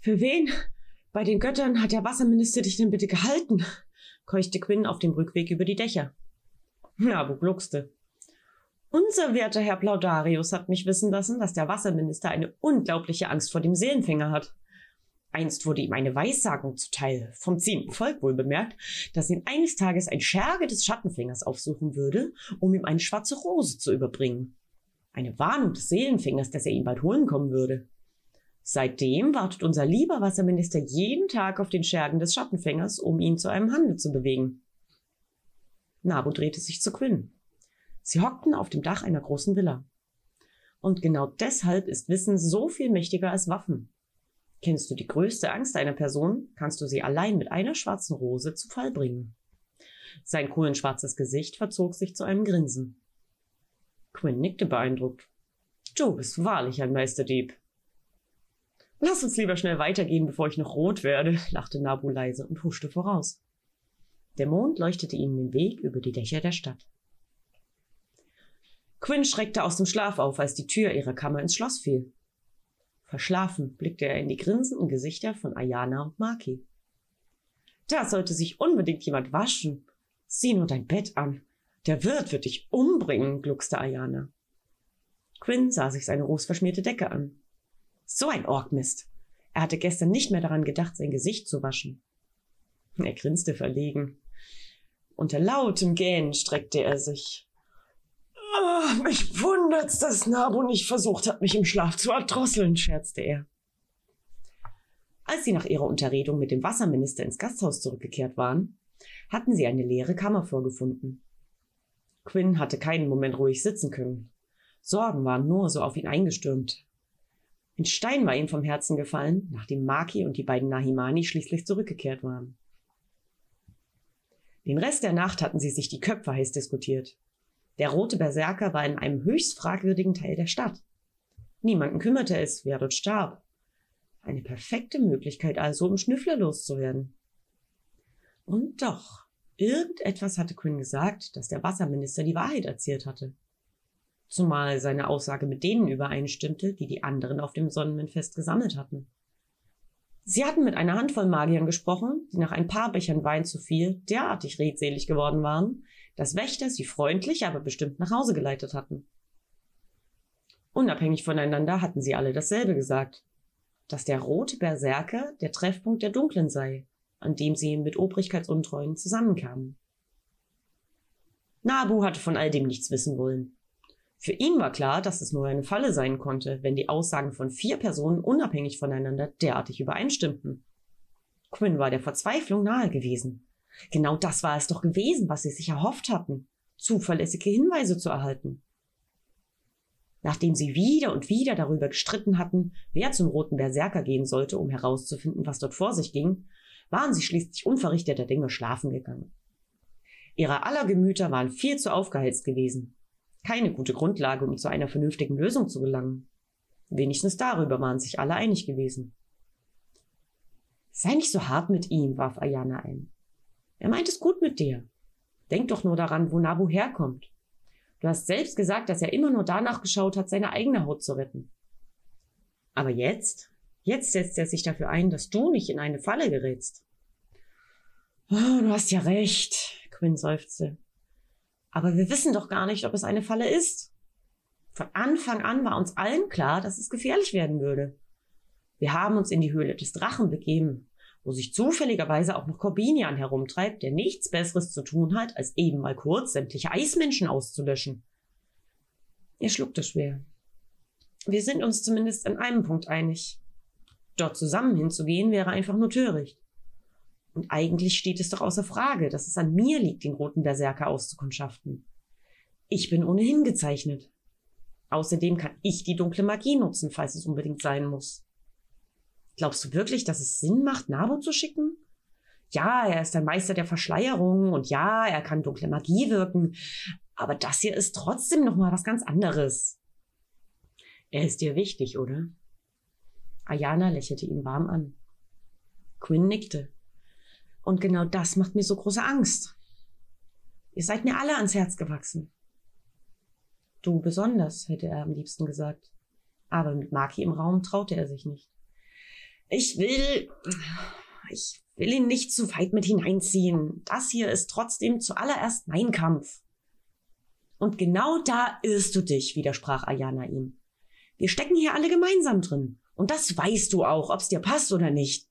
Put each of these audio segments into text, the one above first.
Für wen? Bei den Göttern hat der Wasserminister dich denn bitte gehalten? keuchte Quinn auf dem Rückweg über die Dächer. Nabu gluckste. Unser werter Herr Plaudarius hat mich wissen lassen, dass der Wasserminister eine unglaubliche Angst vor dem Seelenfänger hat. Einst wurde ihm eine Weissagung zuteil, vom zehnten Volk wohl bemerkt, dass ihn eines Tages ein Scherge des Schattenfängers aufsuchen würde, um ihm eine schwarze Rose zu überbringen. Eine Warnung des Seelenfängers, dass er ihn bald holen kommen würde. Seitdem wartet unser lieber Wasserminister jeden Tag auf den Schergen des Schattenfängers, um ihn zu einem Handel zu bewegen. Nabu drehte sich zu Quinn. Sie hockten auf dem Dach einer großen Villa. Und genau deshalb ist Wissen so viel mächtiger als Waffen. Kennst du die größte Angst einer Person, kannst du sie allein mit einer schwarzen Rose zu Fall bringen. Sein kohlenschwarzes Gesicht verzog sich zu einem Grinsen. Quinn nickte beeindruckt. Du bist wahrlich ein Meisterdieb. Lass uns lieber schnell weitergehen, bevor ich noch rot werde, lachte Nabu leise und huschte voraus. Der Mond leuchtete ihnen den Weg über die Dächer der Stadt. Quinn schreckte aus dem Schlaf auf, als die Tür ihrer Kammer ins Schloss fiel. Verschlafen blickte er in die grinsenden Gesichter von Ayana und Maki. Da sollte sich unbedingt jemand waschen. Sieh nur dein Bett an. Der Wirt wird dich umbringen, gluckste Ayana. Quinn sah sich seine rosverschmierte Decke an. So ein Orkmist. Er hatte gestern nicht mehr daran gedacht, sein Gesicht zu waschen. Er grinste verlegen. Unter lautem Gähnen streckte er sich. Oh, mich wundert's, dass Nabu nicht versucht hat, mich im Schlaf zu erdrosseln, scherzte er. Als sie nach ihrer Unterredung mit dem Wasserminister ins Gasthaus zurückgekehrt waren, hatten sie eine leere Kammer vorgefunden. Quinn hatte keinen Moment ruhig sitzen können. Sorgen waren nur so auf ihn eingestürmt. Ein Stein war ihm vom Herzen gefallen, nachdem Maki und die beiden Nahimani schließlich zurückgekehrt waren. Den Rest der Nacht hatten sie sich die Köpfe heiß diskutiert. Der rote Berserker war in einem höchst fragwürdigen Teil der Stadt. Niemanden kümmerte es, wer dort starb. Eine perfekte Möglichkeit also, um Schnüffler loszuwerden. Und doch, irgendetwas hatte Quinn gesagt, dass der Wasserminister die Wahrheit erzählt hatte. Zumal seine Aussage mit denen übereinstimmte, die die anderen auf dem Sonnenwindfest gesammelt hatten. Sie hatten mit einer Handvoll Magiern gesprochen, die nach ein paar Bechern Wein zu viel derartig redselig geworden waren, dass Wächter sie freundlich, aber bestimmt nach Hause geleitet hatten. Unabhängig voneinander hatten sie alle dasselbe gesagt, dass der rote Berserker der Treffpunkt der Dunklen sei, an dem sie mit Obrigkeitsuntreuen zusammenkamen. Nabu hatte von all dem nichts wissen wollen. Für ihn war klar, dass es nur eine Falle sein konnte, wenn die Aussagen von vier Personen unabhängig voneinander derartig übereinstimmten. Quinn war der Verzweiflung nahe gewesen. Genau das war es doch gewesen, was sie sich erhofft hatten, zuverlässige Hinweise zu erhalten. Nachdem sie wieder und wieder darüber gestritten hatten, wer zum roten Berserker gehen sollte, um herauszufinden, was dort vor sich ging, waren sie schließlich unverrichteter Dinge schlafen gegangen. Ihre aller Gemüter waren viel zu aufgeheizt gewesen. Keine gute Grundlage, um zu einer vernünftigen Lösung zu gelangen. Wenigstens darüber waren sich alle einig gewesen. Sei nicht so hart mit ihm, warf Ayana ein. Er meint es gut mit dir. Denk doch nur daran, wo Nabu herkommt. Du hast selbst gesagt, dass er immer nur danach geschaut hat, seine eigene Haut zu retten. Aber jetzt, jetzt setzt er sich dafür ein, dass du nicht in eine Falle gerätst. Oh, du hast ja recht, Quinn seufzte. Aber wir wissen doch gar nicht, ob es eine Falle ist. Von Anfang an war uns allen klar, dass es gefährlich werden würde. Wir haben uns in die Höhle des Drachen begeben wo sich zufälligerweise auch noch Corbinian herumtreibt, der nichts Besseres zu tun hat, als eben mal kurz sämtliche Eismenschen auszulöschen. Er schluckte schwer. Wir sind uns zumindest an einem Punkt einig. Dort zusammen hinzugehen wäre einfach nur töricht. Und eigentlich steht es doch außer Frage, dass es an mir liegt, den roten Berserker auszukundschaften. Ich bin ohnehin gezeichnet. Außerdem kann ich die dunkle Magie nutzen, falls es unbedingt sein muss. Glaubst du wirklich, dass es Sinn macht, Nabu zu schicken? Ja, er ist ein Meister der Verschleierung und ja, er kann dunkle Magie wirken, aber das hier ist trotzdem noch mal was ganz anderes. Er ist dir wichtig, oder? Ayana lächelte ihn warm an. Quinn nickte. Und genau das macht mir so große Angst. Ihr seid mir alle ans Herz gewachsen. Du besonders, hätte er am liebsten gesagt. Aber mit Maki im Raum traute er sich nicht. Ich will. Ich will ihn nicht zu weit mit hineinziehen. Das hier ist trotzdem zuallererst mein Kampf. Und genau da irrst du dich, widersprach Ayana ihm. Wir stecken hier alle gemeinsam drin. Und das weißt du auch, ob's dir passt oder nicht.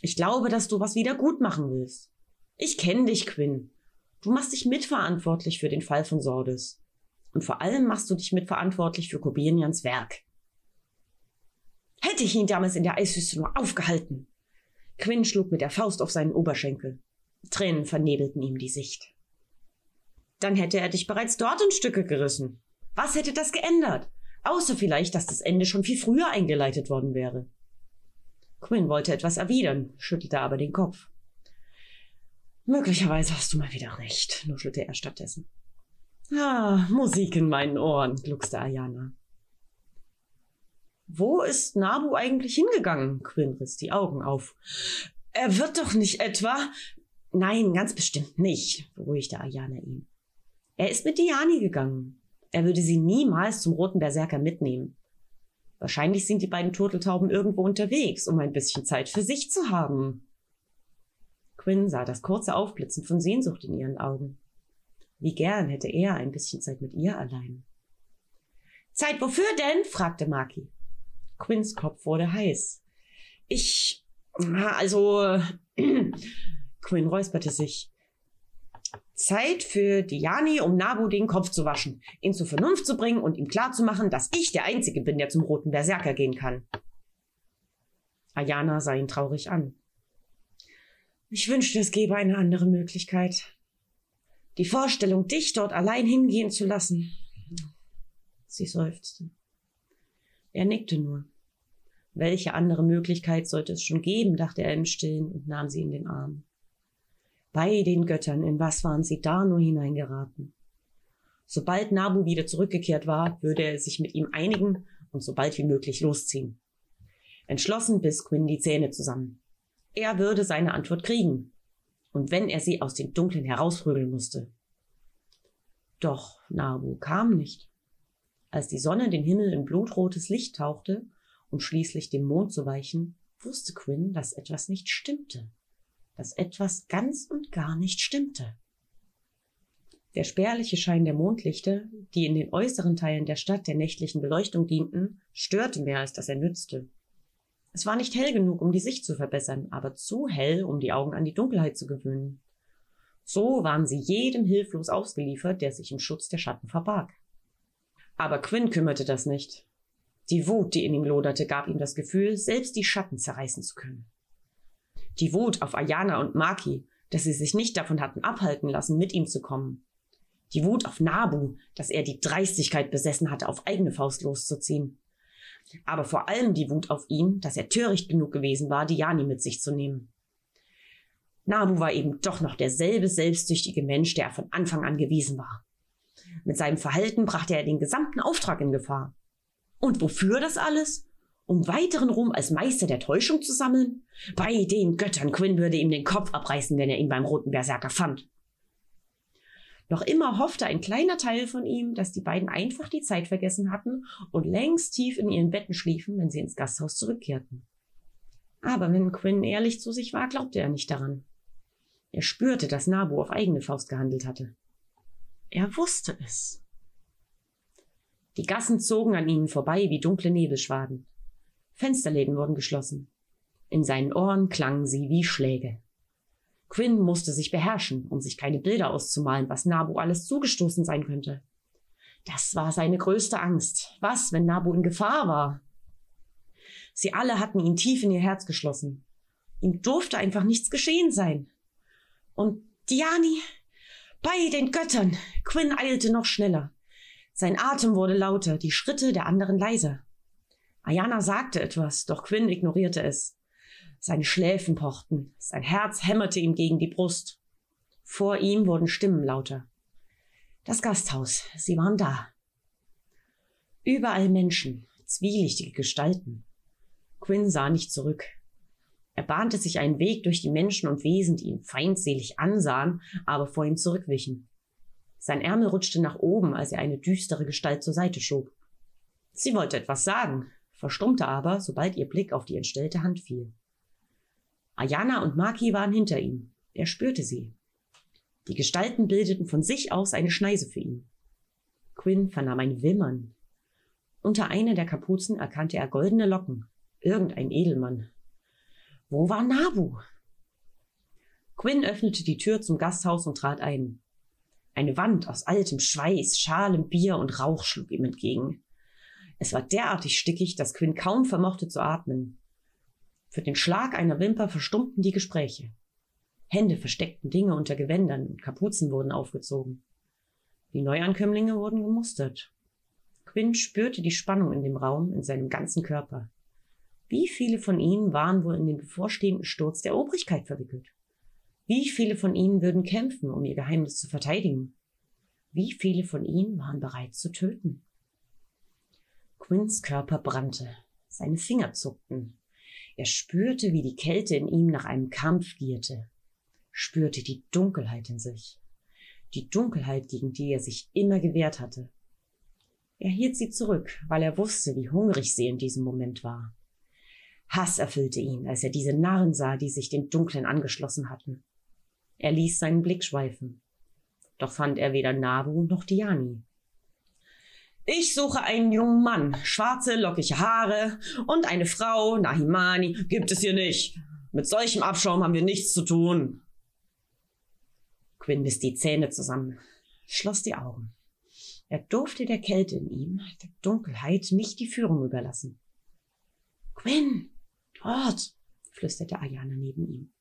Ich glaube, dass du was wieder gut machen willst. Ich kenne dich, Quinn. Du machst dich mitverantwortlich für den Fall von Sordis. Und vor allem machst du dich mitverantwortlich für Kobenians Werk. Hätte ich ihn damals in der Eiswüste nur aufgehalten. Quinn schlug mit der Faust auf seinen Oberschenkel. Tränen vernebelten ihm die Sicht. Dann hätte er dich bereits dort in Stücke gerissen. Was hätte das geändert? Außer vielleicht, dass das Ende schon viel früher eingeleitet worden wäre. Quinn wollte etwas erwidern, schüttelte aber den Kopf. Möglicherweise hast du mal wieder recht, nuschelte er stattdessen. Ah, Musik in meinen Ohren, gluckste Ayana. Wo ist Nabu eigentlich hingegangen? Quinn riss die Augen auf. Er wird doch nicht etwa. Nein, ganz bestimmt nicht, beruhigte Ayana ihn. Er ist mit Diani gegangen. Er würde sie niemals zum Roten Berserker mitnehmen. Wahrscheinlich sind die beiden Turteltauben irgendwo unterwegs, um ein bisschen Zeit für sich zu haben. Quinn sah das kurze Aufblitzen von Sehnsucht in ihren Augen. Wie gern hätte er ein bisschen Zeit mit ihr allein. Zeit wofür denn? fragte Maki. Quinns Kopf wurde heiß. Ich, also, Quinn räusperte sich. Zeit für Diani, um Nabu den Kopf zu waschen, ihn zur Vernunft zu bringen und ihm klarzumachen, dass ich der Einzige bin, der zum roten Berserker gehen kann. Ayana sah ihn traurig an. Ich wünschte, es gäbe eine andere Möglichkeit. Die Vorstellung, dich dort allein hingehen zu lassen. Sie seufzte. Er nickte nur. Welche andere Möglichkeit sollte es schon geben, dachte er im Stillen und nahm sie in den Arm. Bei den Göttern, in was waren sie da nur hineingeraten? Sobald Nabu wieder zurückgekehrt war, würde er sich mit ihm einigen und so bald wie möglich losziehen. Entschlossen biss Quinn die Zähne zusammen. Er würde seine Antwort kriegen. Und wenn er sie aus den Dunklen herausprügeln musste. Doch Nabu kam nicht. Als die Sonne den Himmel in blutrotes Licht tauchte, um schließlich dem Mond zu weichen, wusste Quinn, dass etwas nicht stimmte. Dass etwas ganz und gar nicht stimmte. Der spärliche Schein der Mondlichter, die in den äußeren Teilen der Stadt der nächtlichen Beleuchtung dienten, störte mehr, als dass er nützte. Es war nicht hell genug, um die Sicht zu verbessern, aber zu hell, um die Augen an die Dunkelheit zu gewöhnen. So waren sie jedem hilflos ausgeliefert, der sich im Schutz der Schatten verbarg. Aber Quinn kümmerte das nicht. Die Wut, die in ihm loderte, gab ihm das Gefühl, selbst die Schatten zerreißen zu können. Die Wut auf Ayana und Maki, dass sie sich nicht davon hatten abhalten lassen, mit ihm zu kommen. Die Wut auf Nabu, dass er die Dreistigkeit besessen hatte, auf eigene Faust loszuziehen aber vor allem die Wut auf ihn, dass er töricht genug gewesen war, Diani mit sich zu nehmen. Nabu war eben doch noch derselbe selbstsüchtige Mensch, der er von Anfang an gewesen war. Mit seinem Verhalten brachte er den gesamten Auftrag in Gefahr. Und wofür das alles? Um weiteren Ruhm als Meister der Täuschung zu sammeln? Bei den Göttern, Quinn würde ihm den Kopf abreißen, wenn er ihn beim Roten Berserker fand. Noch immer hoffte ein kleiner Teil von ihm, dass die beiden einfach die Zeit vergessen hatten und längst tief in ihren Betten schliefen, wenn sie ins Gasthaus zurückkehrten. Aber wenn Quinn ehrlich zu sich war, glaubte er nicht daran. Er spürte, dass Nabu auf eigene Faust gehandelt hatte. Er wusste es. Die Gassen zogen an ihnen vorbei wie dunkle Nebelschwaden. Fensterläden wurden geschlossen. In seinen Ohren klangen sie wie Schläge. Quinn musste sich beherrschen, um sich keine Bilder auszumalen, was Nabu alles zugestoßen sein könnte. Das war seine größte Angst. Was, wenn Nabu in Gefahr war? Sie alle hatten ihn tief in ihr Herz geschlossen. Ihm durfte einfach nichts geschehen sein. Und Diani, bei den Göttern. Quinn eilte noch schneller. Sein Atem wurde lauter, die Schritte der anderen leiser. Ayana sagte etwas, doch Quinn ignorierte es. Seine Schläfen pochten, sein Herz hämmerte ihm gegen die Brust. Vor ihm wurden Stimmen lauter. Das Gasthaus, sie waren da. Überall Menschen, zwielichtige Gestalten. Quinn sah nicht zurück. Er bahnte sich einen Weg durch die Menschen und Wesen, die ihn feindselig ansahen, aber vor ihm zurückwichen. Sein Ärmel rutschte nach oben, als er eine düstere Gestalt zur Seite schob. Sie wollte etwas sagen, verstummte aber, sobald ihr Blick auf die entstellte Hand fiel. Ayana und Maki waren hinter ihm. Er spürte sie. Die Gestalten bildeten von sich aus eine Schneise für ihn. Quinn vernahm ein Wimmern. Unter einer der Kapuzen erkannte er goldene Locken. Irgendein Edelmann. Wo war Nabu? Quinn öffnete die Tür zum Gasthaus und trat ein. Eine Wand aus altem Schweiß, schalem Bier und Rauch schlug ihm entgegen. Es war derartig stickig, dass Quinn kaum vermochte zu atmen. Für den Schlag einer Wimper verstummten die Gespräche. Hände versteckten Dinge unter Gewändern und Kapuzen wurden aufgezogen. Die Neuankömmlinge wurden gemustert. Quinn spürte die Spannung in dem Raum, in seinem ganzen Körper. Wie viele von ihnen waren wohl in den bevorstehenden Sturz der Obrigkeit verwickelt? Wie viele von ihnen würden kämpfen, um ihr Geheimnis zu verteidigen? Wie viele von ihnen waren bereit zu töten? Quinns Körper brannte. Seine Finger zuckten. Er spürte, wie die Kälte in ihm nach einem Kampf gierte, spürte die Dunkelheit in sich, die Dunkelheit, gegen die er sich immer gewehrt hatte. Er hielt sie zurück, weil er wusste, wie hungrig sie in diesem Moment war. Hass erfüllte ihn, als er diese Narren sah, die sich den Dunklen angeschlossen hatten. Er ließ seinen Blick schweifen. Doch fand er weder Nabu noch Diani. Ich suche einen jungen Mann, schwarze, lockige Haare und eine Frau, Nahimani, gibt es hier nicht. Mit solchem Abschaum haben wir nichts zu tun. Quinn biss die Zähne zusammen, schloss die Augen. Er durfte der Kälte in ihm, der Dunkelheit, nicht die Führung überlassen. Quinn, dort, flüsterte Ayana neben ihm.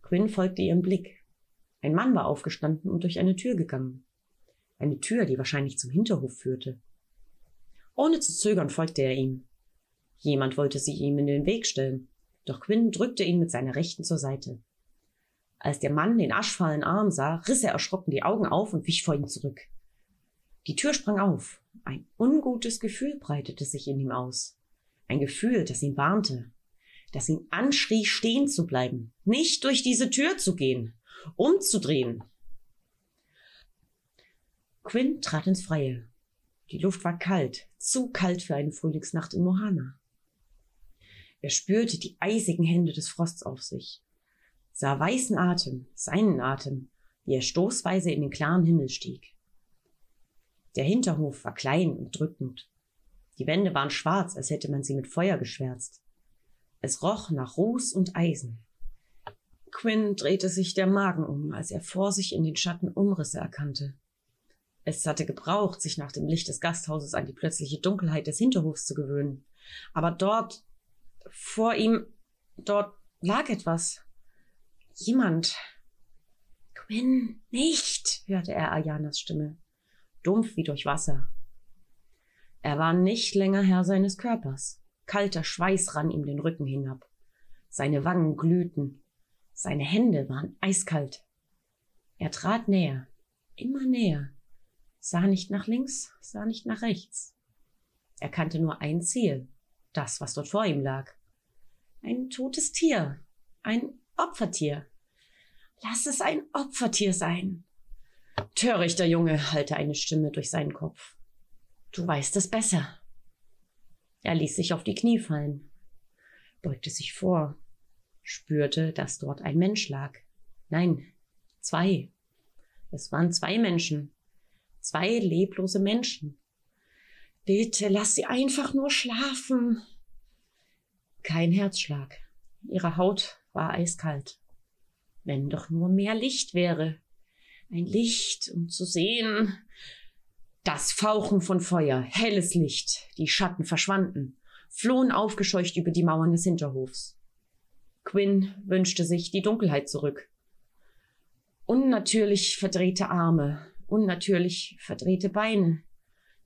Quinn folgte ihrem Blick. Ein Mann war aufgestanden und durch eine Tür gegangen. Eine Tür, die wahrscheinlich zum Hinterhof führte. Ohne zu zögern folgte er ihm. Jemand wollte sich ihm in den Weg stellen, doch Quinn drückte ihn mit seiner Rechten zur Seite. Als der Mann den aschfahlen Arm sah, riss er erschrocken die Augen auf und wich vor ihm zurück. Die Tür sprang auf. Ein ungutes Gefühl breitete sich in ihm aus. Ein Gefühl, das ihn warnte das ihn anschrie, stehen zu bleiben, nicht durch diese Tür zu gehen, umzudrehen. Quinn trat ins Freie. Die Luft war kalt, zu kalt für eine Frühlingsnacht in Mohana. Er spürte die eisigen Hände des Frosts auf sich, sah weißen Atem, seinen Atem, wie er stoßweise in den klaren Himmel stieg. Der Hinterhof war klein und drückend. Die Wände waren schwarz, als hätte man sie mit Feuer geschwärzt. Es roch nach Ruß und Eisen. Quinn drehte sich der Magen um, als er vor sich in den Schatten Umrisse erkannte. Es hatte gebraucht, sich nach dem Licht des Gasthauses an die plötzliche Dunkelheit des Hinterhofs zu gewöhnen. Aber dort, vor ihm, dort lag etwas. Jemand. Quinn, nicht, hörte er Ayanas Stimme, dumpf wie durch Wasser. Er war nicht länger Herr seines Körpers. Kalter Schweiß rann ihm den Rücken hinab. Seine Wangen glühten. Seine Hände waren eiskalt. Er trat näher, immer näher, sah nicht nach links, sah nicht nach rechts. Er kannte nur ein Ziel, das, was dort vor ihm lag. Ein totes Tier, ein Opfertier. Lass es ein Opfertier sein. Törichter Junge, hallte eine Stimme durch seinen Kopf. Du weißt es besser. Er ließ sich auf die Knie fallen, beugte sich vor, spürte, dass dort ein Mensch lag. Nein, zwei. Es waren zwei Menschen. Zwei leblose Menschen. Bitte lass sie einfach nur schlafen. Kein Herzschlag. Ihre Haut war eiskalt. Wenn doch nur mehr Licht wäre. Ein Licht, um zu sehen, das Fauchen von Feuer, helles Licht, die Schatten verschwanden, flohen aufgescheucht über die Mauern des Hinterhofs. Quinn wünschte sich die Dunkelheit zurück. Unnatürlich verdrehte Arme, unnatürlich verdrehte Beine,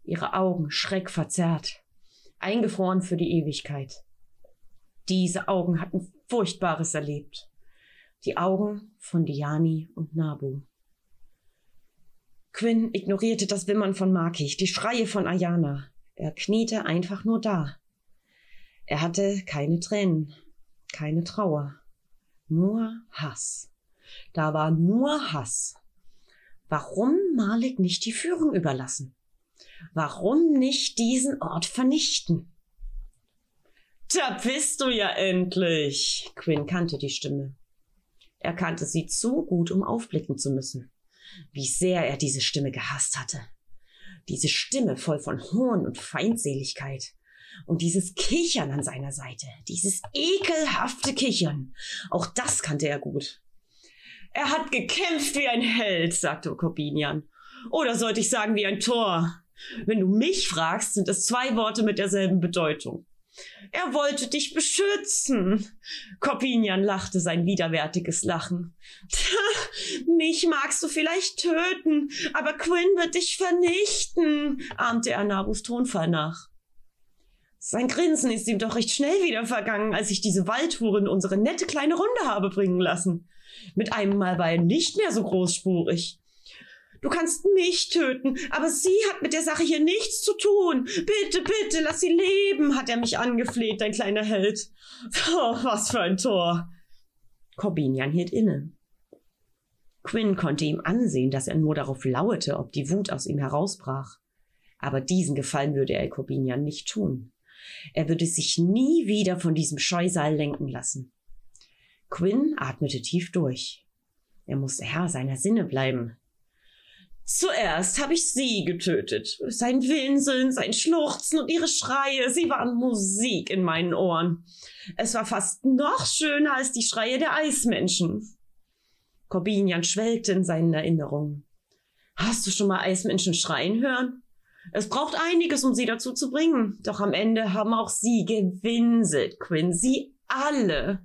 ihre Augen schreckverzerrt, eingefroren für die Ewigkeit. Diese Augen hatten Furchtbares erlebt. Die Augen von Diani und Nabu. Quinn ignorierte das Wimmern von Markich, die Schreie von Ayana. Er kniete einfach nur da. Er hatte keine Tränen, keine Trauer, nur Hass. Da war nur Hass. Warum Malik nicht die Führung überlassen? Warum nicht diesen Ort vernichten? Da bist du ja endlich. Quinn kannte die Stimme. Er kannte sie zu gut, um aufblicken zu müssen. Wie sehr er diese Stimme gehasst hatte. Diese Stimme voll von Hohn und Feindseligkeit. Und dieses Kichern an seiner Seite. Dieses ekelhafte Kichern. Auch das kannte er gut. Er hat gekämpft wie ein Held, sagte Corbinian. Oder sollte ich sagen wie ein Tor? Wenn du mich fragst, sind es zwei Worte mit derselben Bedeutung. Er wollte dich beschützen. Corbinian lachte sein widerwärtiges Lachen. Mich magst du vielleicht töten, aber Quinn wird dich vernichten, ahmte er Nabus Tonfall nach. Sein Grinsen ist ihm doch recht schnell wieder vergangen, als ich diese Waldhuren unsere nette kleine Runde habe bringen lassen. Mit einem Mal war er nicht mehr so großspurig. Du kannst mich töten, aber sie hat mit der Sache hier nichts zu tun. Bitte, bitte, lass sie leben, hat er mich angefleht, dein kleiner Held. Oh, was für ein Tor. Corbinian hielt inne. Quinn konnte ihm ansehen, dass er nur darauf lauerte, ob die Wut aus ihm herausbrach. Aber diesen Gefallen würde er Corbinian nicht tun. Er würde sich nie wieder von diesem Scheusal lenken lassen. Quinn atmete tief durch. Er musste Herr seiner Sinne bleiben. Zuerst habe ich sie getötet. Sein Winseln, sein Schluchzen und ihre Schreie, sie waren Musik in meinen Ohren. Es war fast noch schöner als die Schreie der Eismenschen. Corbinian schwelgte in seinen Erinnerungen. Hast du schon mal Eismenschen schreien hören? Es braucht einiges, um sie dazu zu bringen. Doch am Ende haben auch sie gewinselt, Quinn. Sie alle.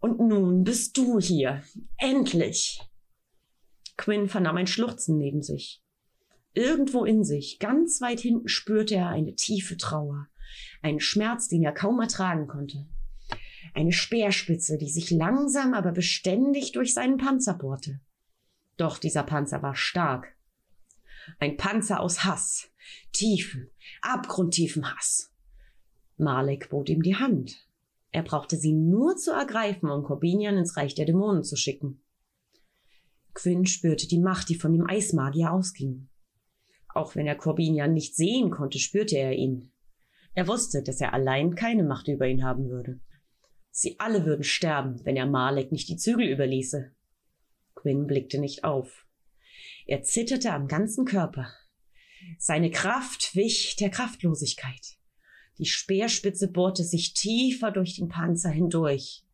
Und nun bist du hier. Endlich. Quinn vernahm ein Schluchzen neben sich. Irgendwo in sich, ganz weit hinten, spürte er eine tiefe Trauer, einen Schmerz, den er kaum ertragen konnte. Eine Speerspitze, die sich langsam, aber beständig durch seinen Panzer bohrte. Doch dieser Panzer war stark. Ein Panzer aus Hass, tiefen, abgrundtiefen Hass. Malek bot ihm die Hand. Er brauchte sie nur zu ergreifen, um Corbinian ins Reich der Dämonen zu schicken. Quinn spürte die Macht, die von dem Eismagier ausging. Auch wenn er Corbinian nicht sehen konnte, spürte er ihn. Er wusste, dass er allein keine Macht über ihn haben würde. Sie alle würden sterben, wenn er Malek nicht die Zügel überließe. Quinn blickte nicht auf. Er zitterte am ganzen Körper. Seine Kraft wich der Kraftlosigkeit. Die Speerspitze bohrte sich tiefer durch den Panzer hindurch.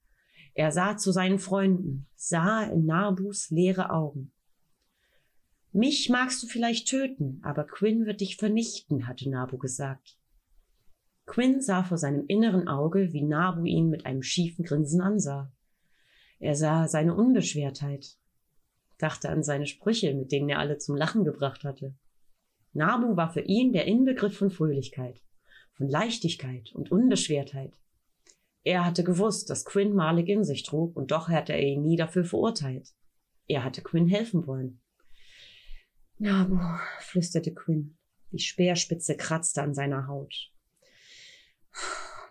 Er sah zu seinen Freunden, sah in Narbus leere Augen. Mich magst du vielleicht töten, aber Quinn wird dich vernichten, hatte Nabu gesagt. Quinn sah vor seinem inneren Auge, wie Nabu ihn mit einem schiefen Grinsen ansah. Er sah seine Unbeschwertheit, dachte an seine Sprüche, mit denen er alle zum Lachen gebracht hatte. Nabu war für ihn der Inbegriff von Fröhlichkeit, von Leichtigkeit und Unbeschwertheit. Er hatte gewusst, dass Quinn Malik in sich trug, und doch hatte er ihn nie dafür verurteilt. Er hatte Quinn helfen wollen. Nabu, flüsterte Quinn. Die Speerspitze kratzte an seiner Haut.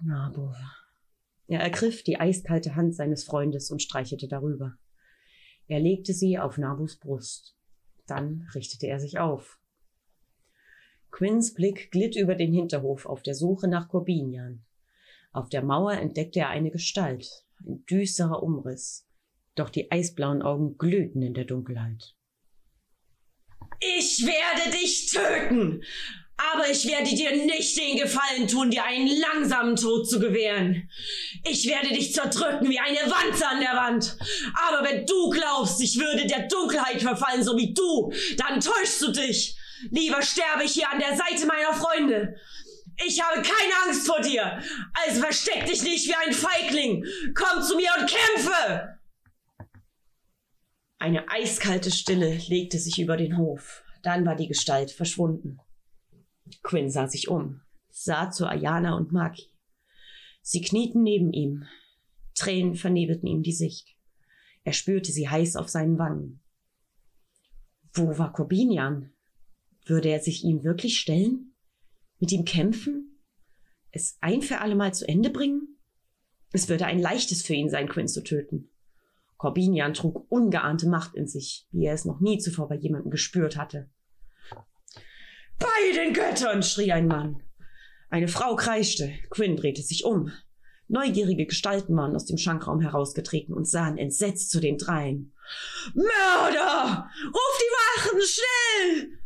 Nabu. Er ergriff die eiskalte Hand seines Freundes und streichelte darüber. Er legte sie auf Nabus Brust. Dann richtete er sich auf. Quinns Blick glitt über den Hinterhof auf der Suche nach Corbinian. Auf der Mauer entdeckte er eine Gestalt, ein düsterer Umriss. Doch die eisblauen Augen glühten in der Dunkelheit. Ich werde dich töten! Aber ich werde dir nicht den Gefallen tun, dir einen langsamen Tod zu gewähren. Ich werde dich zerdrücken wie eine Wanze an der Wand. Aber wenn du glaubst, ich würde der Dunkelheit verfallen, so wie du, dann täuschst du dich. Lieber sterbe ich hier an der Seite meiner Freunde. Ich habe keine Angst vor dir. Also versteck dich nicht wie ein Feigling. Komm zu mir und kämpfe! Eine eiskalte Stille legte sich über den Hof. Dann war die Gestalt verschwunden. Quinn sah sich um, sah zu Ayana und Maki. Sie knieten neben ihm. Tränen vernebelten ihm die Sicht. Er spürte sie heiß auf seinen Wangen. Wo war Corbinian? Würde er sich ihm wirklich stellen? mit ihm kämpfen? Es ein für alle Mal zu Ende bringen? Es würde ein leichtes für ihn sein, Quinn zu töten. Corbinian trug ungeahnte Macht in sich, wie er es noch nie zuvor bei jemandem gespürt hatte. Bei den Göttern! schrie ein Mann. Eine Frau kreischte. Quinn drehte sich um. Neugierige Gestalten waren aus dem Schankraum herausgetreten und sahen entsetzt zu den dreien. Mörder! Ruf die Wachen, schnell!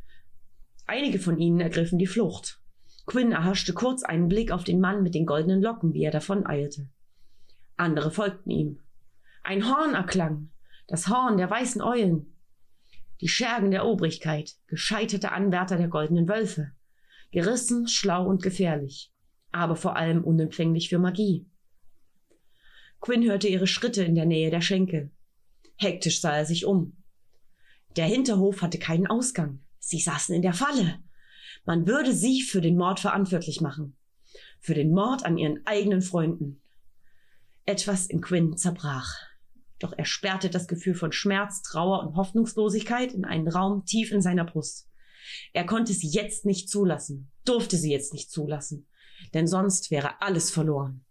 Einige von ihnen ergriffen die Flucht. Quinn erhaschte kurz einen Blick auf den Mann mit den goldenen Locken, wie er davon eilte. Andere folgten ihm. Ein Horn erklang, das Horn der weißen Eulen. Die Schergen der Obrigkeit, gescheiterte Anwärter der goldenen Wölfe. Gerissen, schlau und gefährlich, aber vor allem unempfänglich für Magie. Quinn hörte ihre Schritte in der Nähe der Schenke. Hektisch sah er sich um. Der Hinterhof hatte keinen Ausgang. Sie saßen in der Falle. Man würde sie für den Mord verantwortlich machen. Für den Mord an ihren eigenen Freunden. Etwas in Quinn zerbrach. Doch er sperrte das Gefühl von Schmerz, Trauer und Hoffnungslosigkeit in einen Raum tief in seiner Brust. Er konnte sie jetzt nicht zulassen, durfte sie jetzt nicht zulassen, denn sonst wäre alles verloren.